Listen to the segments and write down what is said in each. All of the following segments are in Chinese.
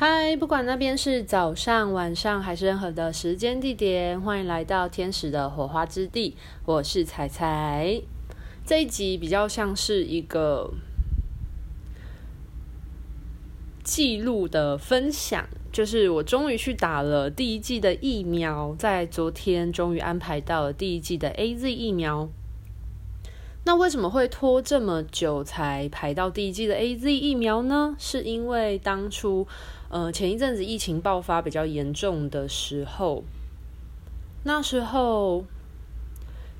嗨，不管那边是早上、晚上还是任何的时间地点，欢迎来到天使的火花之地。我是彩彩。这一集比较像是一个记录的分享，就是我终于去打了第一季的疫苗，在昨天终于安排到了第一季的 AZ 疫苗。那为什么会拖这么久才排到第一季的 AZ 疫苗呢？是因为当初。呃，前一阵子疫情爆发比较严重的时候，那时候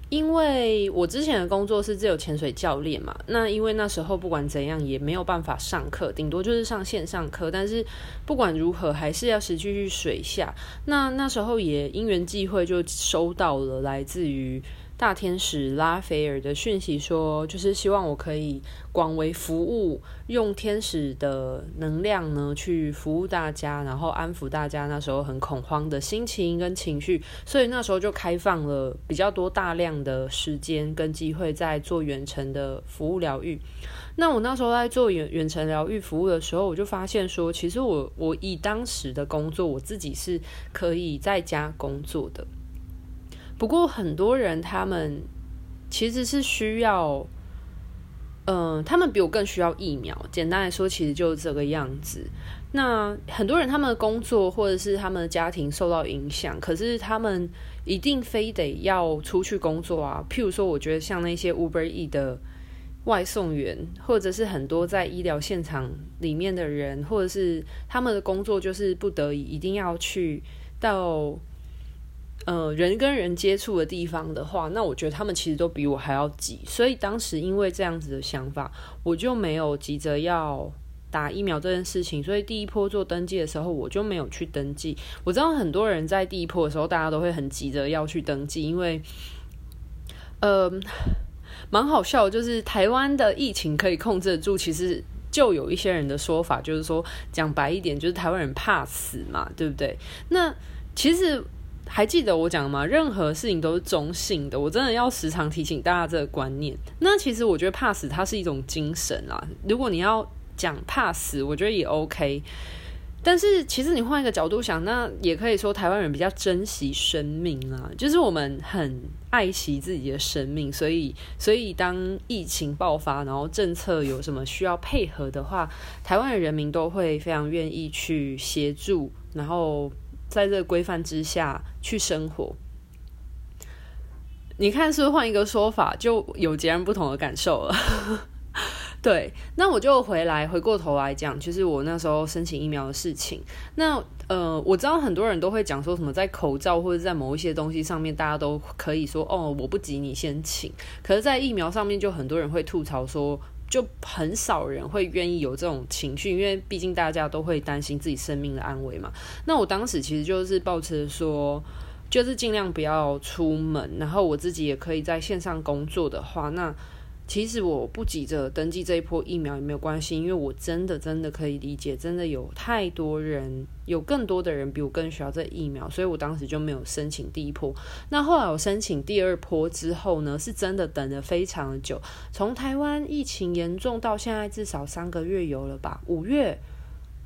因为我之前的工作是自由潜水教练嘛，那因为那时候不管怎样也没有办法上课，顶多就是上线上课，但是不管如何还是要实际去水下。那那时候也因缘际会就收到了来自于。大天使拉斐尔的讯息说，就是希望我可以广为服务，用天使的能量呢去服务大家，然后安抚大家那时候很恐慌的心情跟情绪，所以那时候就开放了比较多大量的时间跟机会在做远程的服务疗愈。那我那时候在做远远程疗愈服务的时候，我就发现说，其实我我以当时的工作，我自己是可以在家工作的。不过很多人他们其实是需要，嗯、他们比我更需要疫苗。简单来说，其实就是这个样子。那很多人他们的工作或者是他们的家庭受到影响，可是他们一定非得要出去工作啊。譬如说，我觉得像那些 Uber E 的外送员，或者是很多在医疗现场里面的人，或者是他们的工作就是不得已一定要去到。呃，人跟人接触的地方的话，那我觉得他们其实都比我还要急。所以当时因为这样子的想法，我就没有急着要打疫苗这件事情。所以第一波做登记的时候，我就没有去登记。我知道很多人在第一波的时候，大家都会很急着要去登记，因为呃，蛮好笑，就是台湾的疫情可以控制得住。其实就有一些人的说法，就是说讲白一点，就是台湾人怕死嘛，对不对？那其实。还记得我讲吗？任何事情都是中性的，我真的要时常提醒大家这个观念。那其实我觉得怕死它是一种精神啊。如果你要讲怕死，我觉得也 OK。但是其实你换一个角度想，那也可以说台湾人比较珍惜生命啊，就是我们很爱惜自己的生命，所以所以当疫情爆发，然后政策有什么需要配合的话，台湾的人民都会非常愿意去协助，然后。在这个规范之下去生活，你看是不是换一个说法就有截然不同的感受了？对，那我就回来回过头来讲，就是我那时候申请疫苗的事情。那呃，我知道很多人都会讲说什么，在口罩或者在某一些东西上面，大家都可以说哦，我不急，你先请。可是，在疫苗上面，就很多人会吐槽说。就很少人会愿意有这种情绪，因为毕竟大家都会担心自己生命的安危嘛。那我当时其实就是抱持说，就是尽量不要出门，然后我自己也可以在线上工作的话，那。其实我不急着登记这一波疫苗也没有关系，因为我真的真的可以理解，真的有太多人，有更多的人比我更需要这疫苗，所以我当时就没有申请第一波。那后来我申请第二波之后呢，是真的等了非常的久，从台湾疫情严重到现在至少三个月有了吧？五月、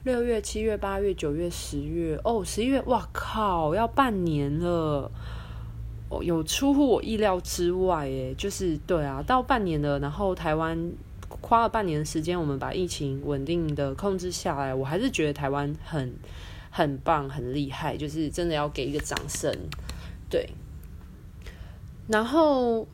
六月、七月、八月、九月、十月，哦，十一月，哇靠，要半年了。有出乎我意料之外，诶，就是对啊，到半年了，然后台湾花了半年的时间，我们把疫情稳定的控制下来，我还是觉得台湾很很棒，很厉害，就是真的要给一个掌声，对，然后。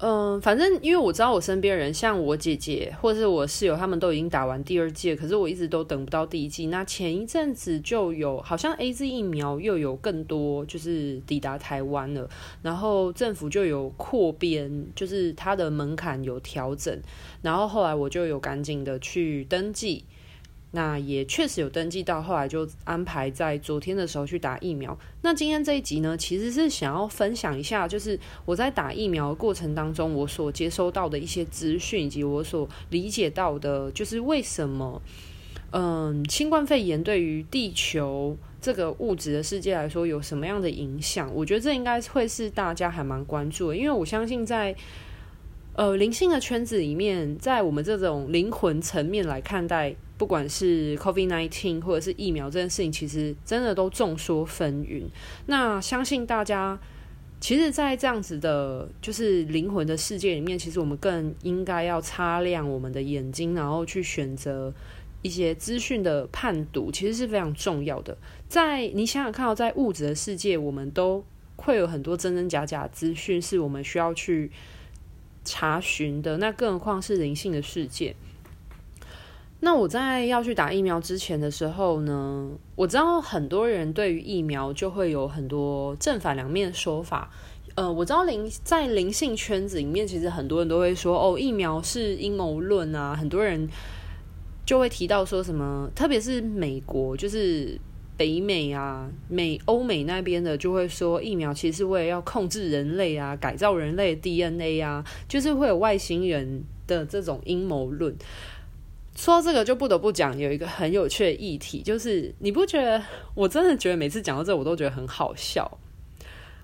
嗯，反正因为我知道我身边人，像我姐姐或者是我室友，他们都已经打完第二剂，可是我一直都等不到第一剂。那前一阵子就有，好像 AZ 疫苗又有更多，就是抵达台湾了，然后政府就有扩编，就是它的门槛有调整，然后后来我就有赶紧的去登记。那也确实有登记到，后来就安排在昨天的时候去打疫苗。那今天这一集呢，其实是想要分享一下，就是我在打疫苗的过程当中，我所接收到的一些资讯，以及我所理解到的，就是为什么，嗯，新冠肺炎对于地球这个物质的世界来说有什么样的影响？我觉得这应该会是大家还蛮关注的，因为我相信在。呃，灵性的圈子里面，在我们这种灵魂层面来看待不管是 COVID-19 或者是疫苗这件事情，其实真的都众说纷纭。那相信大家，其实，在这样子的，就是灵魂的世界里面，其实我们更应该要擦亮我们的眼睛，然后去选择一些资讯的判读，其实是非常重要的。在你想想看哦，在物质的世界，我们都会有很多真真假假资讯，是我们需要去查询的。那更何况是灵性的世界。那我在要去打疫苗之前的时候呢，我知道很多人对于疫苗就会有很多正反两面说法。呃，我知道灵在灵性圈子里面，其实很多人都会说，哦，疫苗是阴谋论啊。很多人就会提到说什么，特别是美国，就是北美啊、美欧美那边的，就会说疫苗其实是为了要控制人类啊、改造人类 DNA 啊，就是会有外星人的这种阴谋论。说到这个就不得不讲有一个很有趣的议题，就是你不觉得？我真的觉得每次讲到这，我都觉得很好笑。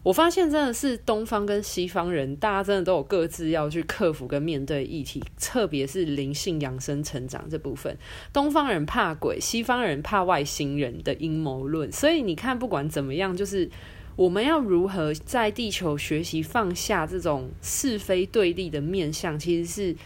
我发现真的是东方跟西方人，大家真的都有各自要去克服跟面对议题，特别是灵性养生成长这部分。东方人怕鬼，西方人怕外星人的阴谋论。所以你看，不管怎么样，就是我们要如何在地球学习放下这种是非对立的面向，其实是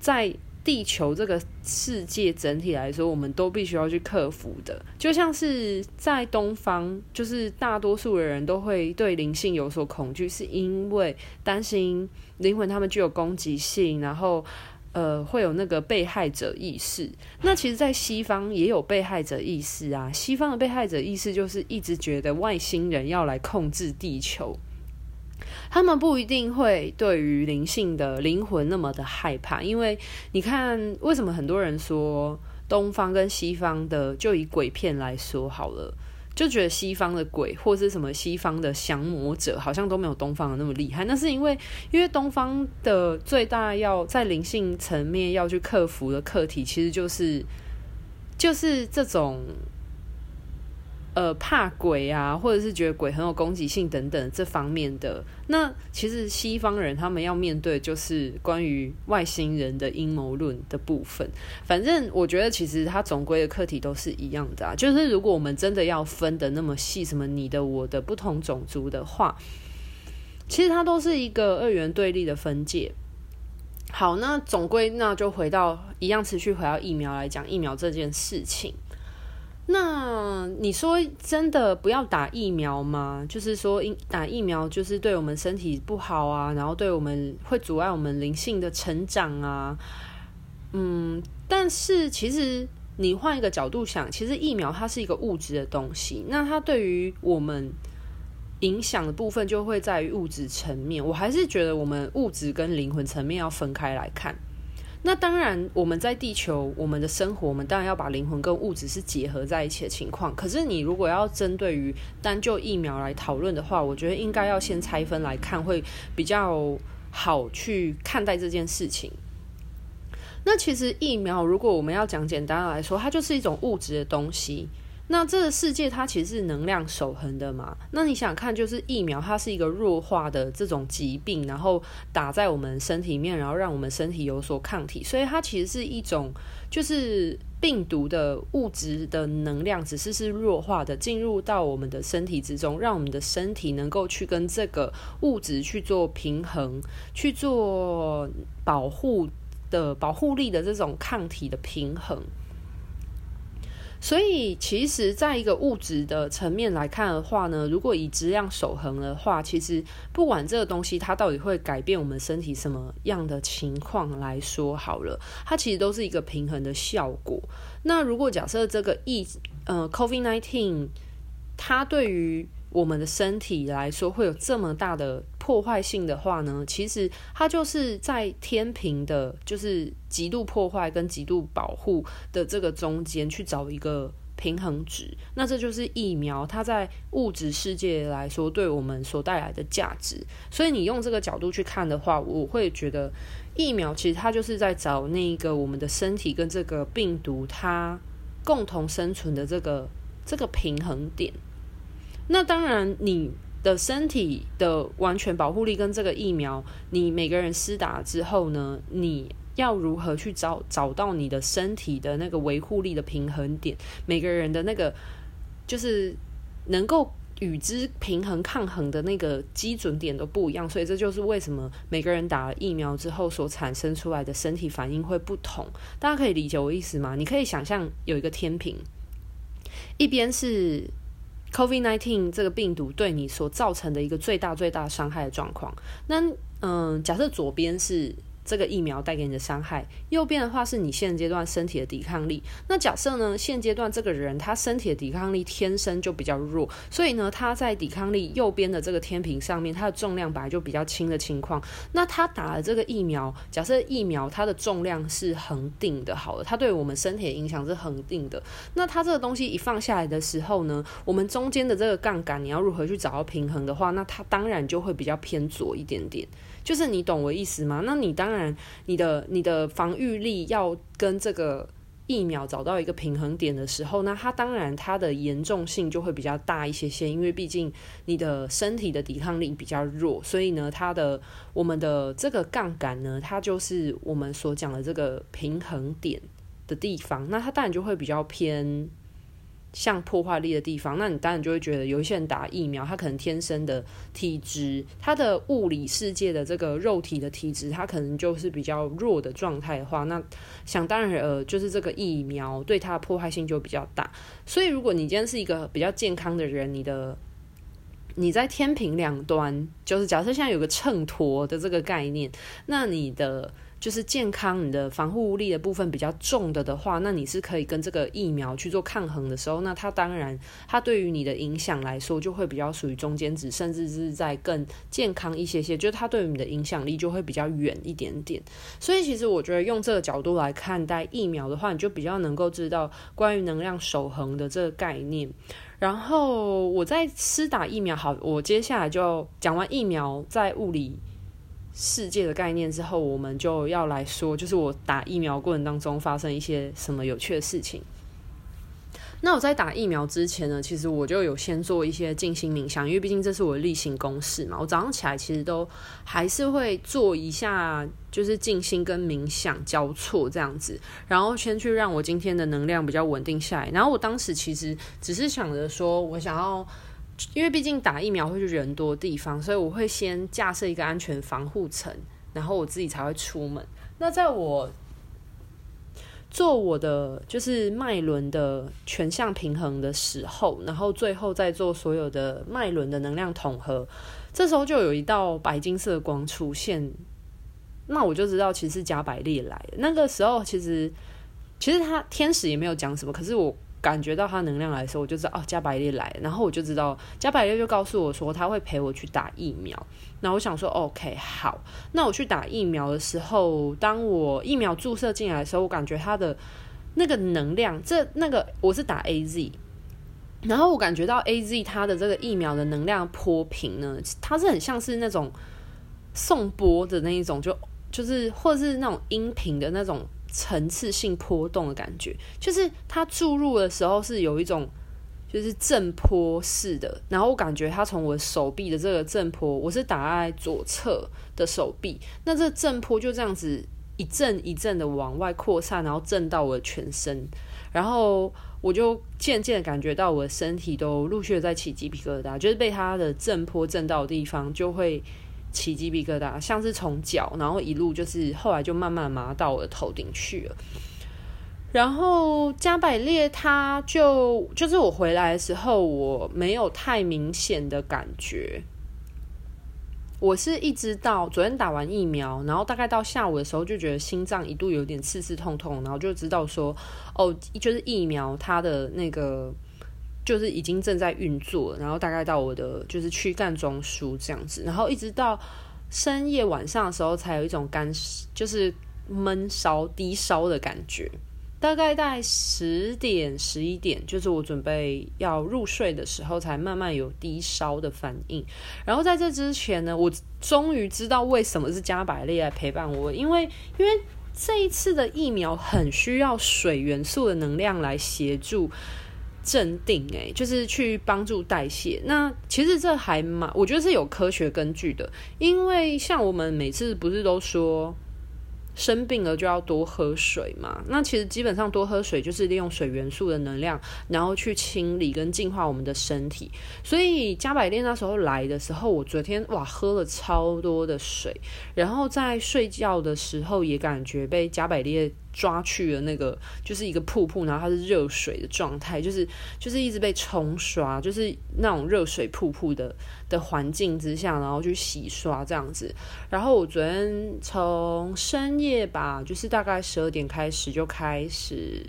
在。地球这个世界整体来说，我们都必须要去克服的。就像是在东方，就是大多数的人都会对灵性有所恐惧，是因为担心灵魂他们具有攻击性，然后呃会有那个被害者意识。那其实，在西方也有被害者意识啊。西方的被害者意识就是一直觉得外星人要来控制地球。他们不一定会对于灵性的灵魂那么的害怕，因为你看，为什么很多人说东方跟西方的，就以鬼片来说好了，就觉得西方的鬼或是什么西方的降魔者，好像都没有东方的那么厉害。那是因为，因为东方的最大要在灵性层面要去克服的课题，其实就是就是这种。呃，怕鬼啊，或者是觉得鬼很有攻击性等等这方面的，那其实西方人他们要面对就是关于外星人的阴谋论的部分。反正我觉得其实它总归的课题都是一样的啊，就是如果我们真的要分得那么细，什么你的我的不同种族的话，其实它都是一个二元对立的分界。好，那总归那就回到一样，持续回到疫苗来讲疫苗这件事情。那你说真的不要打疫苗吗？就是说，打疫苗就是对我们身体不好啊，然后对我们会阻碍我们灵性的成长啊。嗯，但是其实你换一个角度想，其实疫苗它是一个物质的东西，那它对于我们影响的部分就会在于物质层面。我还是觉得我们物质跟灵魂层面要分开来看。那当然，我们在地球，我们的生活，我们当然要把灵魂跟物质是结合在一起的情况。可是，你如果要针对于单就疫苗来讨论的话，我觉得应该要先拆分来看，会比较好去看待这件事情。那其实疫苗，如果我们要讲简单来说，它就是一种物质的东西。那这个世界它其实是能量守恒的嘛？那你想看，就是疫苗它是一个弱化的这种疾病，然后打在我们身体里面，然后让我们身体有所抗体，所以它其实是一种就是病毒的物质的能量，只是是弱化的进入到我们的身体之中，让我们的身体能够去跟这个物质去做平衡，去做保护的保护力的这种抗体的平衡。所以，其实，在一个物质的层面来看的话呢，如果以质量守恒的话，其实不管这个东西它到底会改变我们身体什么样的情况来说好了，它其实都是一个平衡的效果。那如果假设这个疫呃 COVID-19，它对于我们的身体来说会有这么大的破坏性的话呢，其实它就是在天平的，就是极度破坏跟极度保护的这个中间去找一个平衡值。那这就是疫苗，它在物质世界来说对我们所带来的价值。所以你用这个角度去看的话，我会觉得疫苗其实它就是在找那个我们的身体跟这个病毒它共同生存的这个这个平衡点。那当然，你的身体的完全保护力跟这个疫苗，你每个人施打之后呢，你要如何去找找到你的身体的那个维护力的平衡点，每个人的那个就是能够与之平衡抗衡的那个基准点都不一样，所以这就是为什么每个人打了疫苗之后所产生出来的身体反应会不同。大家可以理解我意思吗？你可以想象有一个天平，一边是 COVID-19 这个病毒对你所造成的一个最大最大伤害的状况，那嗯，假设左边是。这个疫苗带给你的伤害，右边的话是你现阶段身体的抵抗力。那假设呢，现阶段这个人他身体的抵抗力天生就比较弱，所以呢，他在抵抗力右边的这个天平上面，他的重量本来就比较轻的情况，那他打了这个疫苗，假设疫苗它的重量是恒定的，好了，它对我们身体的影响是恒定的。那它这个东西一放下来的时候呢，我们中间的这个杠杆，你要如何去找到平衡的话，那它当然就会比较偏左一点点。就是你懂我意思吗？那你当然，你的你的防御力要跟这个疫苗找到一个平衡点的时候，那它当然它的严重性就会比较大一些些，因为毕竟你的身体的抵抗力比较弱，所以呢，它的我们的这个杠杆呢，它就是我们所讲的这个平衡点的地方，那它当然就会比较偏。像破坏力的地方，那你当然就会觉得有一些人打疫苗，他可能天生的体质，他的物理世界的这个肉体的体质，他可能就是比较弱的状态的话，那想当然呃，就是这个疫苗对他的破坏性就比较大。所以如果你今天是一个比较健康的人，你的你在天平两端，就是假设现在有个秤砣的这个概念，那你的。就是健康，你的防护力的部分比较重的的话，那你是可以跟这个疫苗去做抗衡的时候，那它当然，它对于你的影响来说就会比较属于中间值，甚至是在更健康一些些，就是它对于你的影响力就会比较远一点点。所以其实我觉得用这个角度来看待疫苗的话，你就比较能够知道关于能量守恒的这个概念。然后我在施打疫苗，好，我接下来就讲完疫苗在物理。世界的概念之后，我们就要来说，就是我打疫苗过程当中发生一些什么有趣的事情。那我在打疫苗之前呢，其实我就有先做一些静心冥想，因为毕竟这是我的例行公事嘛。我早上起来其实都还是会做一下，就是静心跟冥想交错这样子，然后先去让我今天的能量比较稳定下来。然后我当时其实只是想着说，我想要。因为毕竟打疫苗会去人多地方，所以我会先架设一个安全防护层，然后我自己才会出门。那在我做我的就是脉轮的全向平衡的时候，然后最后再做所有的脉轮的能量统合，这时候就有一道白金色光出现，那我就知道其实是加百利来的。那个时候其实其实他天使也没有讲什么，可是我。感觉到他能量来的时候，我就知道哦，加百列来。然后我就知道加百列就告诉我说他会陪我去打疫苗。那我想说，OK，好。那我去打疫苗的时候，当我疫苗注射进来的时候，我感觉他的那个能量，这那个我是打 AZ，然后我感觉到 AZ 它的这个疫苗的能量波频呢，它是很像是那种颂钵的那一种，就就是或者是那种音频的那种。层次性波动的感觉，就是它注入的时候是有一种就是震波式的，然后我感觉它从我手臂的这个震波，我是打在左侧的手臂，那这震波就这样子一阵一阵的往外扩散，然后震到我的全身，然后我就渐渐感觉到我的身体都陆续的在起鸡皮疙瘩，就是被它的震波震到的地方就会。起鸡皮疙瘩，像是从脚，然后一路就是后来就慢慢麻到我的头顶去了。然后加百列，他就就是我回来的时候，我没有太明显的感觉。我是一直到昨天打完疫苗，然后大概到下午的时候，就觉得心脏一度有点刺刺痛痛，然后就知道说，哦，就是疫苗它的那个。就是已经正在运作，然后大概到我的就是躯干中枢这样子，然后一直到深夜晚上的时候，才有一种干就是闷烧低烧的感觉。大概在十点十一点，就是我准备要入睡的时候，才慢慢有低烧的反应。然后在这之前呢，我终于知道为什么是加百列来陪伴我，因为因为这一次的疫苗很需要水元素的能量来协助。镇定诶，就是去帮助代谢。那其实这还蛮，我觉得是有科学根据的。因为像我们每次不是都说生病了就要多喝水嘛。那其实基本上多喝水就是利用水元素的能量，然后去清理跟净化我们的身体。所以加百列那时候来的时候，我昨天哇喝了超多的水，然后在睡觉的时候也感觉被加百列。抓去了那个就是一个瀑布，然后它是热水的状态，就是就是一直被冲刷，就是那种热水瀑布的的环境之下，然后去洗刷这样子。然后我昨天从深夜吧，就是大概十二点开始就开始。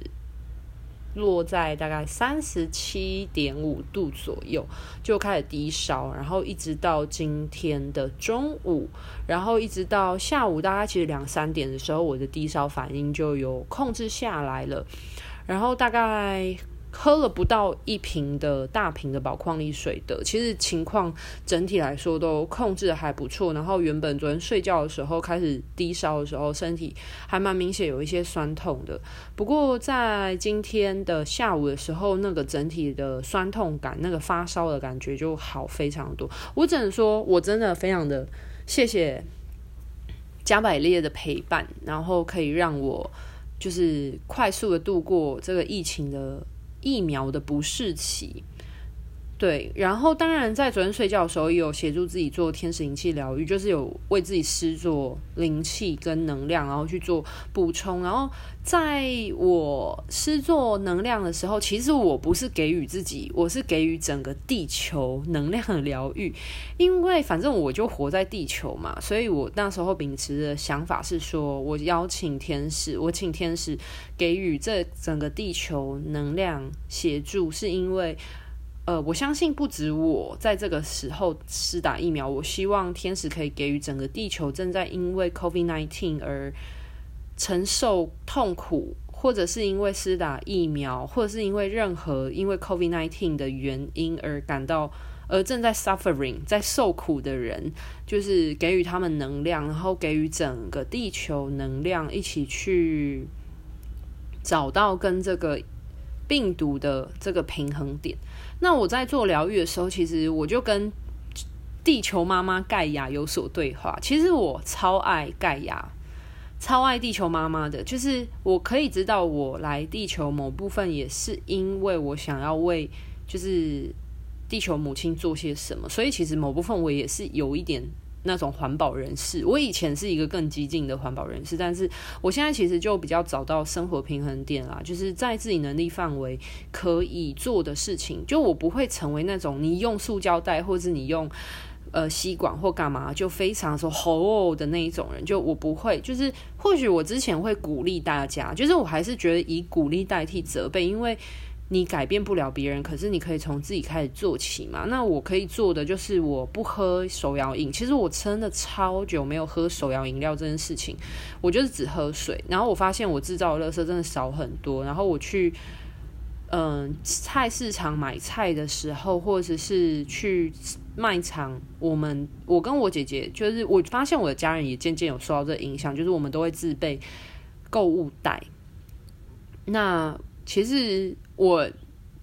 落在大概三十七点五度左右，就开始低烧，然后一直到今天的中午，然后一直到下午，大概其实两三点的时候，我的低烧反应就有控制下来了，然后大概。喝了不到一瓶的大瓶的宝矿力水的，其实情况整体来说都控制的还不错。然后原本昨天睡觉的时候开始低烧的时候，身体还蛮明显有一些酸痛的。不过在今天的下午的时候，那个整体的酸痛感，那个发烧的感觉就好非常多。我只能说，我真的非常的谢谢加百列的陪伴，然后可以让我就是快速的度过这个疫情的。疫苗的不适期，对，然后当然在昨天睡觉的时候，也有协助自己做天使灵气疗愈，就是有为自己施作灵气跟能量，然后去做补充。然后在我施作能量的时候，其实我不是给予自己，我是给予整个地球能量的疗愈，因为反正我就活在地球嘛，所以我那时候秉持的想法是说，我邀请天使，我请天使给予这整个地球能量协助，是因为。呃，我相信不止我在这个时候施打疫苗，我希望天使可以给予整个地球正在因为 COVID-19 而承受痛苦，或者是因为施打疫苗，或者是因为任何因为 COVID-19 的原因而感到而正在 suffering 在受苦的人，就是给予他们能量，然后给予整个地球能量，一起去找到跟这个病毒的这个平衡点。那我在做疗愈的时候，其实我就跟地球妈妈盖亚有所对话。其实我超爱盖亚，超爱地球妈妈的。就是我可以知道，我来地球某部分也是因为我想要为就是地球母亲做些什么。所以其实某部分我也是有一点。那种环保人士，我以前是一个更激进的环保人士，但是我现在其实就比较找到生活平衡点啦，就是在自己能力范围可以做的事情，就我不会成为那种你用塑胶袋或者你用呃吸管或干嘛就非常说吼的那一种人，就我不会，就是或许我之前会鼓励大家，就是我还是觉得以鼓励代替责备，因为。你改变不了别人，可是你可以从自己开始做起嘛。那我可以做的就是我不喝手摇饮。其实我真的超久没有喝手摇饮料这件事情，我就是只喝水。然后我发现我制造的垃圾真的少很多。然后我去嗯、菜市场买菜的时候，或者是去卖场，我们我跟我姐姐就是我发现我的家人也渐渐有受到这影响，就是我们都会自备购物袋。那其实。我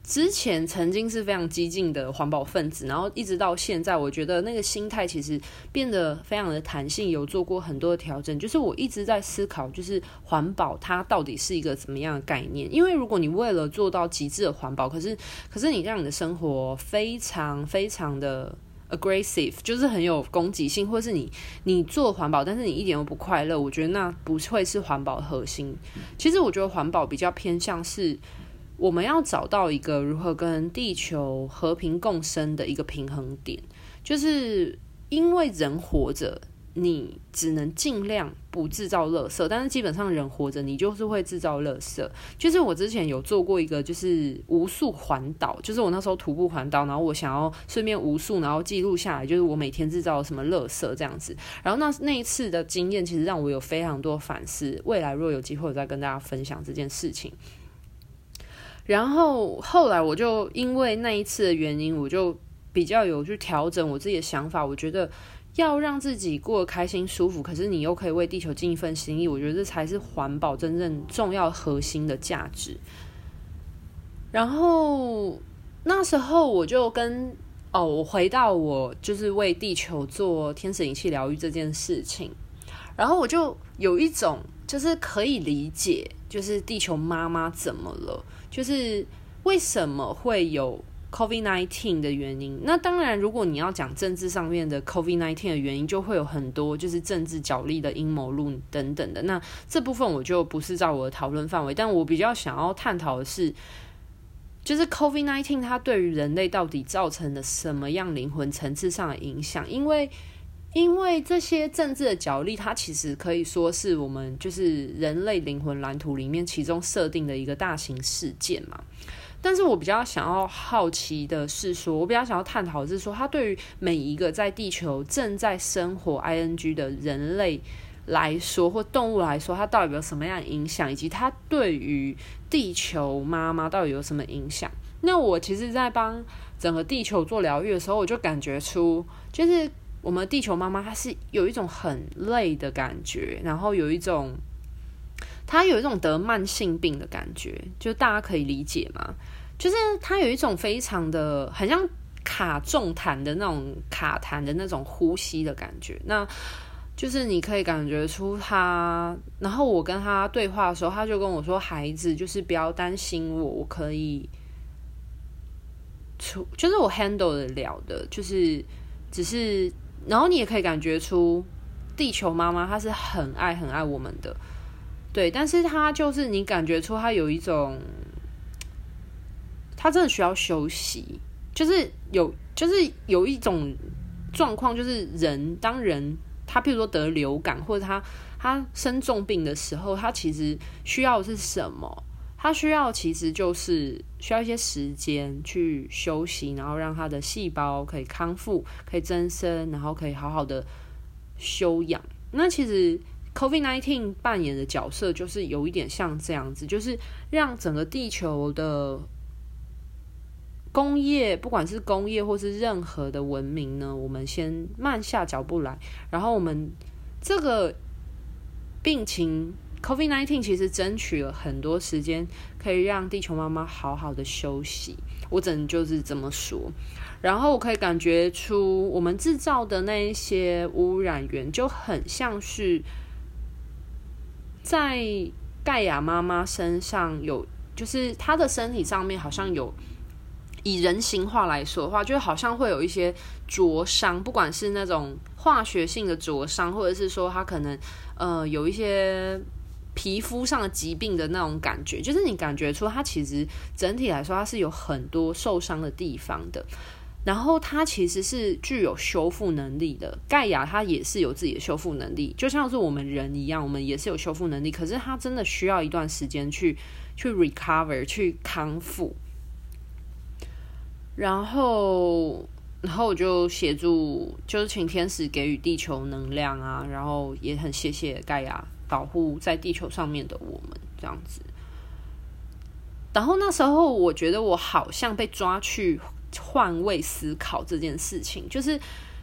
之前曾经是非常激进的环保分子，然后一直到现在，我觉得那个心态其实变得非常的弹性，有做过很多的调整。就是我一直在思考，就是环保它到底是一个怎么样的概念？因为如果你为了做到极致的环保，可是可是你让你的生活非常非常的 aggressive，就是很有攻击性，或是你你做环保，但是你一点都不快乐，我觉得那不会是环保核心。其实我觉得环保比较偏向是。我们要找到一个如何跟地球和平共生的一个平衡点，就是因为人活着，你只能尽量不制造垃圾，但是基本上人活着，你就是会制造垃圾。就是我之前有做过一个，就是无数环岛，就是我那时候徒步环岛，然后我想要顺便无数，然后记录下来，就是我每天制造什么垃圾这样子。然后那那一次的经验，其实让我有非常多反思。未来若有机会，再跟大家分享这件事情。然后后来我就因为那一次的原因，我就比较有去调整我自己的想法。我觉得要让自己过得开心、舒服，可是你又可以为地球尽一份心意，我觉得这才是环保真正重要核心的价值。然后那时候我就跟哦，我回到我就是为地球做天使灵气疗愈这件事情，然后我就有一种就是可以理解，就是地球妈妈怎么了，就是为什么会有 COVID-19 的原因。那当然，如果你要讲政治上面的 COVID-19 的原因，就会有很多就是政治角力的阴谋论等等的。那这部分我就不是在我的讨论范围，但我比较想要探讨的是，就是 COVID-19 它对于人类到底造成了什么样灵魂层次上的影响？因为因为这些政治的角力，它其实可以说是我们就是人类灵魂蓝图里面其中设定的一个大型事件嘛。但是我比较想要好奇的是说，我比较想要探讨是说，它对于每一个在地球正在生活 ing 的人类来说，或动物来说，它到底有什么样的影响，以及它对于地球妈妈到底有什么影响？那我其实，在帮整个地球做疗愈的时候，我就感觉出，就是。我们地球妈妈，她是有一种很累的感觉，然后有一种，她有一种得慢性病的感觉，就大家可以理解吗？就是她有一种非常的，很像卡重弹的那种卡痰的那种呼吸的感觉。那就是你可以感觉出她，然后我跟她对话的时候，她就跟我说：“孩子，就是不要担心我，我可以出，就是我 handle 得了的，就是只是。”然后你也可以感觉出，地球妈妈她是很爱很爱我们的，对，但是她就是你感觉出她有一种，她真的需要休息，就是有就是有一种状况，就是人当人他譬如说得流感或者他他生重病的时候，他其实需要的是什么？他需要其实就是需要一些时间去休息，然后让他的细胞可以康复、可以增生，然后可以好好的休养。那其实 COVID-19 扮演的角色就是有一点像这样子，就是让整个地球的工业，不管是工业或是任何的文明呢，我们先慢下脚步来，然后我们这个病情。COVID-19 其实争取了很多时间，可以让地球妈妈好好的休息。我只能就是这么说。然后我可以感觉出，我们制造的那一些污染源，就很像是在盖亚妈妈身上有，就是她的身体上面好像有，以人形化来说的话，就好像会有一些灼伤，不管是那种化学性的灼伤，或者是说她可能呃有一些。皮肤上的疾病的那种感觉，就是你感觉出它其实整体来说它是有很多受伤的地方的，然后它其实是具有修复能力的。盖亚它也是有自己的修复能力，就像是我们人一样，我们也是有修复能力。可是它真的需要一段时间去去 recover 去康复。然后，然后我就协助，就是请天使给予地球能量啊，然后也很谢谢盖亚。保护在地球上面的我们，这样子。然后那时候，我觉得我好像被抓去换位思考这件事情。就是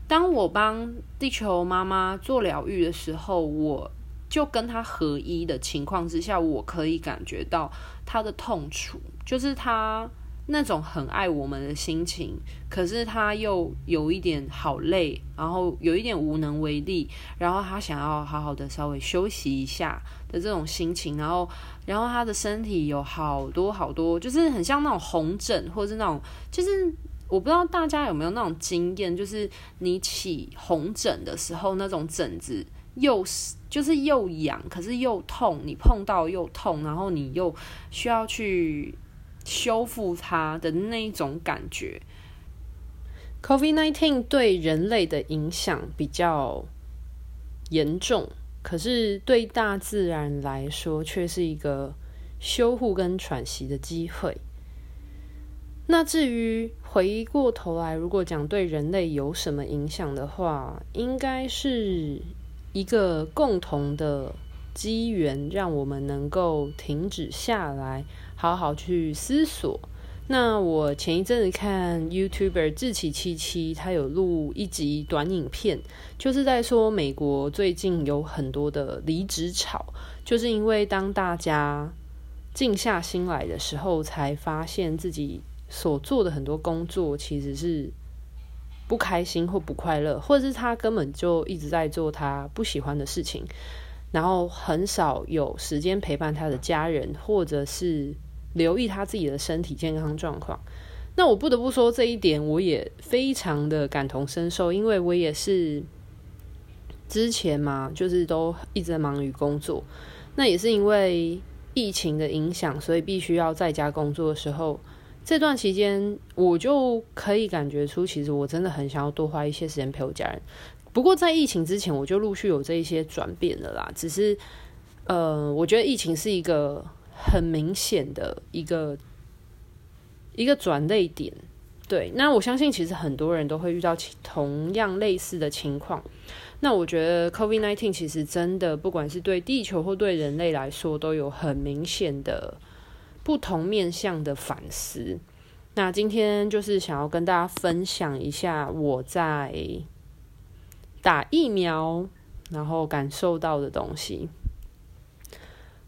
当我帮地球妈妈做疗愈的时候，我就跟她合一的情况之下，我可以感觉到她的痛楚，就是她。那种很爱我们的心情，可是他又有一点好累，然后有一点无能为力，然后他想要好好的稍微休息一下的这种心情，然后，然后他的身体有好多好多，就是很像那种红疹，或是那种，就是我不知道大家有没有那种经验，就是你起红疹的时候，那种疹子又是就是又痒，可是又痛，你碰到又痛，然后你又需要去。修复它的那种感觉。COVID-19 对人类的影响比较严重，可是对大自然来说却是一个修复跟喘息的机会。那至于回过头来，如果讲对人类有什么影响的话，应该是一个共同的机缘，让我们能够停止下来。好好去思索。那我前一阵子看 YouTuber 志祺七七，他有录一集短影片，就是在说美国最近有很多的离职潮，就是因为当大家静下心来的时候，才发现自己所做的很多工作其实是不开心或不快乐，或者是他根本就一直在做他不喜欢的事情。然后很少有时间陪伴他的家人，或者是留意他自己的身体健康状况。那我不得不说这一点，我也非常的感同身受，因为我也是之前嘛，就是都一直忙于工作。那也是因为疫情的影响，所以必须要在家工作的时候，这段期间我就可以感觉出，其实我真的很想要多花一些时间陪我家人。不过在疫情之前，我就陆续有这一些转变了啦。只是，呃，我觉得疫情是一个很明显的一个一个转捩点。对，那我相信其实很多人都会遇到同样类似的情况。那我觉得 COVID-19 其实真的不管是对地球或对人类来说，都有很明显的不同面向的反思。那今天就是想要跟大家分享一下我在。打疫苗，然后感受到的东西，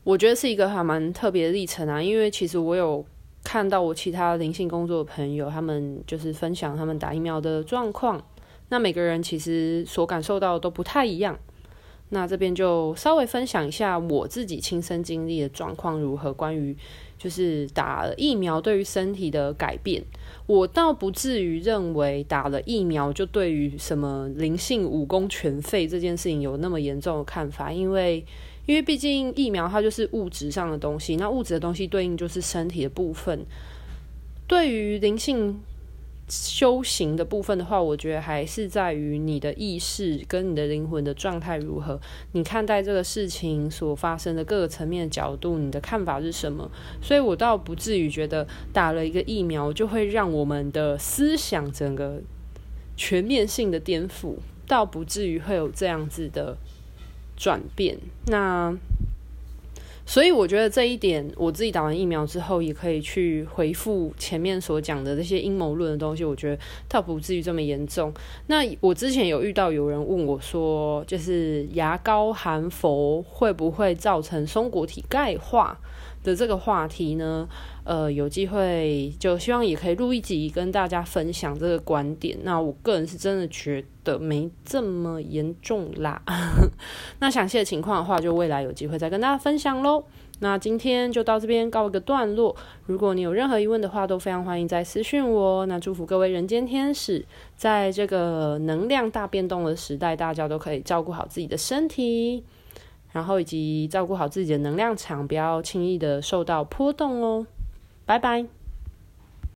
我觉得是一个还蛮特别的历程啊。因为其实我有看到我其他灵性工作的朋友，他们就是分享他们打疫苗的状况。那每个人其实所感受到的都不太一样。那这边就稍微分享一下我自己亲身经历的状况如何，关于就是打了疫苗对于身体的改变。我倒不至于认为打了疫苗就对于什么灵性武功全废这件事情有那么严重的看法，因为因为毕竟疫苗它就是物质上的东西，那物质的东西对应就是身体的部分，对于灵性。修行的部分的话，我觉得还是在于你的意识跟你的灵魂的状态如何，你看待这个事情所发生的各个层面的角度，你的看法是什么？所以我倒不至于觉得打了一个疫苗就会让我们的思想整个全面性的颠覆，倒不至于会有这样子的转变。那。所以我觉得这一点，我自己打完疫苗之后，也可以去回复前面所讲的这些阴谋论的东西。我觉得倒不至于这么严重。那我之前有遇到有人问我说，就是牙膏含氟会不会造成松果体钙化的这个话题呢？呃，有机会就希望也可以录一集跟大家分享这个观点。那我个人是真的觉得没这么严重啦。那详细的情况的话，就未来有机会再跟大家分享喽。那今天就到这边告一个段落。如果你有任何疑问的话，都非常欢迎再私讯我。那祝福各位人间天使，在这个能量大变动的时代，大家都可以照顾好自己的身体，然后以及照顾好自己的能量场，不要轻易的受到波动哦。拜拜。